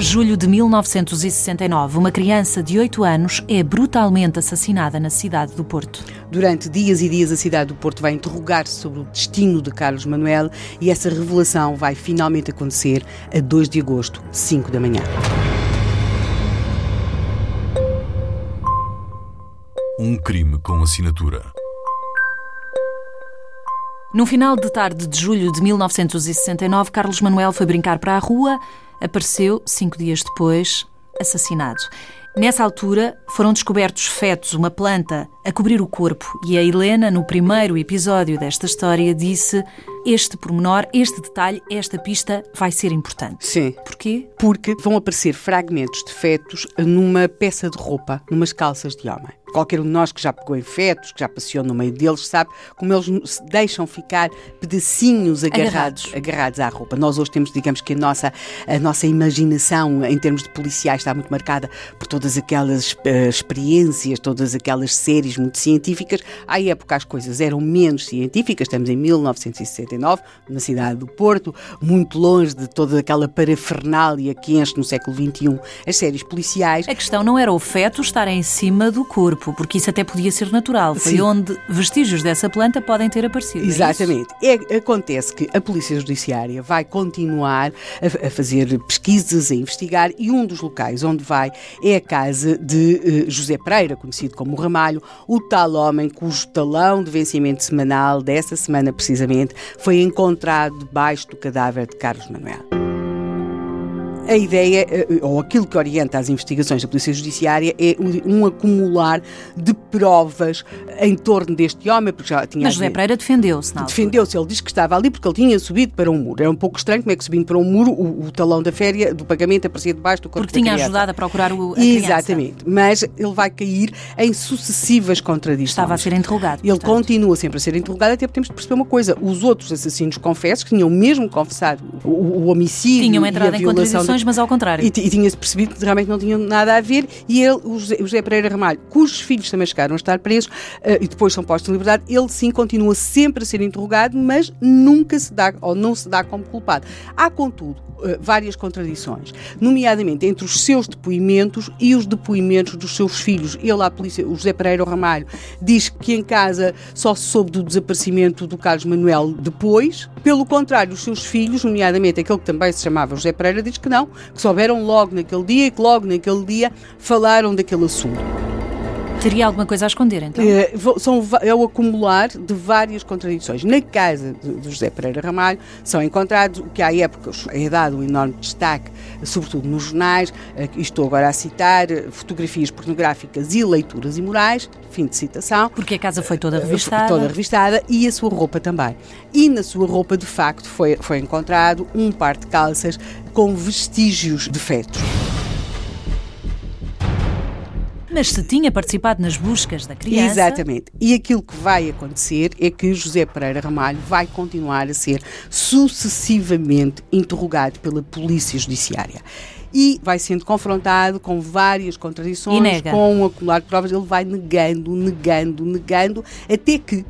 Julho de 1969, uma criança de 8 anos é brutalmente assassinada na cidade do Porto. Durante dias e dias, a cidade do Porto vai interrogar-se sobre o destino de Carlos Manuel e essa revelação vai finalmente acontecer a 2 de agosto, 5 da manhã. Um crime com assinatura. No final de tarde de julho de 1969, Carlos Manuel foi brincar para a rua apareceu, cinco dias depois, assassinado. Nessa altura, foram descobertos fetos, uma planta, a cobrir o corpo, e a Helena, no primeiro episódio desta história, disse: Este pormenor, este detalhe, esta pista vai ser importante. Sim. Porquê? Porque vão aparecer fragmentos de fetos numa peça de roupa, numas calças de homem. Qualquer um de nós que já pegou em fetos, que já passeou no meio deles, sabe como eles se deixam ficar pedacinhos agarrados, agarrados, agarrados à roupa. Nós hoje temos, digamos que a nossa, a nossa imaginação em termos de policiais está muito marcada por todas aquelas uh, experiências, todas aquelas séries muito científicas. À época as coisas eram menos científicas, estamos em 1969, na cidade do Porto, muito longe de toda aquela parafernália que enche no século XXI as séries policiais. A questão não era o feto estar em cima do corpo corpo, porque isso até podia ser natural. Foi Sim. onde vestígios dessa planta podem ter aparecido. É Exatamente. É acontece que a Polícia Judiciária vai continuar a, a, fazer pesquisas, a investigar, e um dos locais onde vai é a casa de uh, José Pereira, conhecido como Ramalho, o tal homem cujo talão de vencimento semanal dessa semana precisamente foi encontrado debaixo do cadáver de Carlos Manuel a ideia, eh, ou aquilo que orienta as investigações da Polícia Judiciária, é um, acumular de provas em torno deste homem, porque já tinha. Mas José Pereira defendeu-se, não? Defendeu-se, ele disse que estava ali porque ele tinha subido para um muro. Era um pouco estranho como é que subindo para um muro o, o talão da féria do pagamento aparecia debaixo do corpo Porque tinha ajudado a procurar o. A Exatamente, mas ele vai cair em sucessivas contradições. Estava a ser interrogado. Ele portanto. continua sempre a ser interrogado, até porque temos de perceber uma coisa: os outros assassinos confessos, que tinham mesmo confessado o, o homicídio. Tinham entrado em mas ao contrário. E, e tinha-se percebido que realmente não tinham nada a ver, e ele, o José, o José Pereira Ramalho, cujos filhos também chegaram a estar presos uh, e depois são postos em liberdade, ele sim continua sempre a ser interrogado, mas nunca se dá, ou não se dá como culpado. Há, contudo, uh, várias contradições, nomeadamente entre os seus depoimentos e os depoimentos dos seus filhos. Ele, à polícia, o José Pereira Ramalho, diz que em casa só se soube do desaparecimento do Carlos Manuel depois. Pelo contrário, os seus filhos, nomeadamente aquele que também se chamava José Pereira, diz que não, que souberam logo naquele dia e que logo naquele dia falaram daquele assunto. Teria alguma coisa a esconder, então? É, são, é o acumular de várias contradições. Na casa de, José Pereira Ramalho são encontrados o que à época é dado um enorme destaque, sobretudo nos jornais, eh, estou agora a citar, fotografias pornográficas e leituras imorais, fim de citação. Porque a casa foi toda revistada. Toda revistada e a sua roupa também. E na sua roupa, de facto, foi, foi encontrado um par de calças com vestígios de fetos. Mas se tinha participado nas buscas da criança. Exatamente. E aquilo que vai acontecer é que José Pereira Ramalho vai continuar a ser sucessivamente interrogado pela Polícia Judiciária e vai sendo confrontado com várias contradições, com um acumular de provas, ele vai negando, negando, negando, até que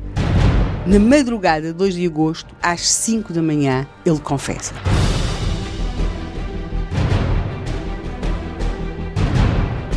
na madrugada de 2 de agosto, às 5 da manhã, ele confessa.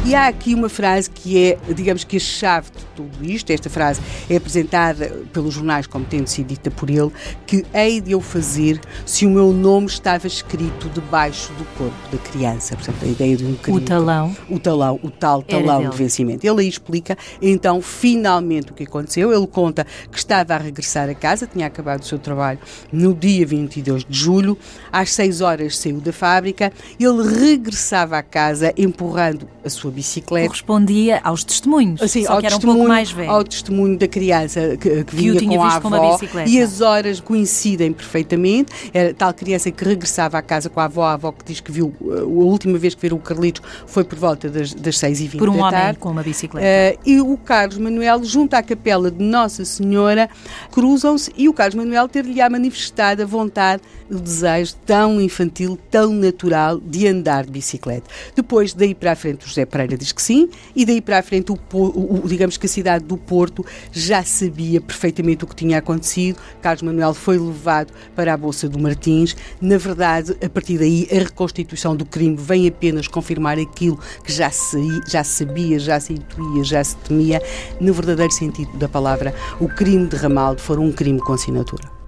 E há aqui uma frase que é, digamos que a chave de tudo isto. Esta frase é apresentada pelos jornais como tendo sido dita por ele, que hei de eu fazer se o meu nome estava escrito debaixo do corpo da criança. Portanto, a ideia de um crime. O talão. O talão, o tal talão de vencimento. Ele aí explica, então, finalmente o que aconteceu. Ele conta que estava a regressar a casa, tinha acabado o seu trabalho no dia 22 de julho, às 6 horas saiu da fábrica, ele regressava à casa empurrando a sua bicicleta. Correspondia aos testemunhos, assim, só que era um pouco mais velho. Ao testemunho da criança que, que vinha com a avó com e as horas coincidem perfeitamente. Era tal criança que regressava à casa com a avó, a avó que diz que viu, uh, a última vez que viu o Carlitos foi por volta das, das 6h20 Por um da homem tarde. com uma bicicleta. Uh, e o Carlos Manuel, junto à capela de Nossa Senhora, cruzam-se e o Carlos Manuel ter-lhe manifestado a vontade, o desejo tão infantil, tão natural de andar de bicicleta. Depois, daí para a frente, o José Pereira Pereira diz que sim, e daí para a frente, o, o, digamos que a cidade do Porto já sabia perfeitamente o que tinha acontecido. Carlos Manuel foi levado para a Bolsa do Martins. Na verdade, a partir daí, a reconstituição do crime vem apenas confirmar aquilo que já se, já sabia, já se intuía, já se temia. No verdadeiro sentido da palavra, o crime de Ramaldo foi um crime com assinatura.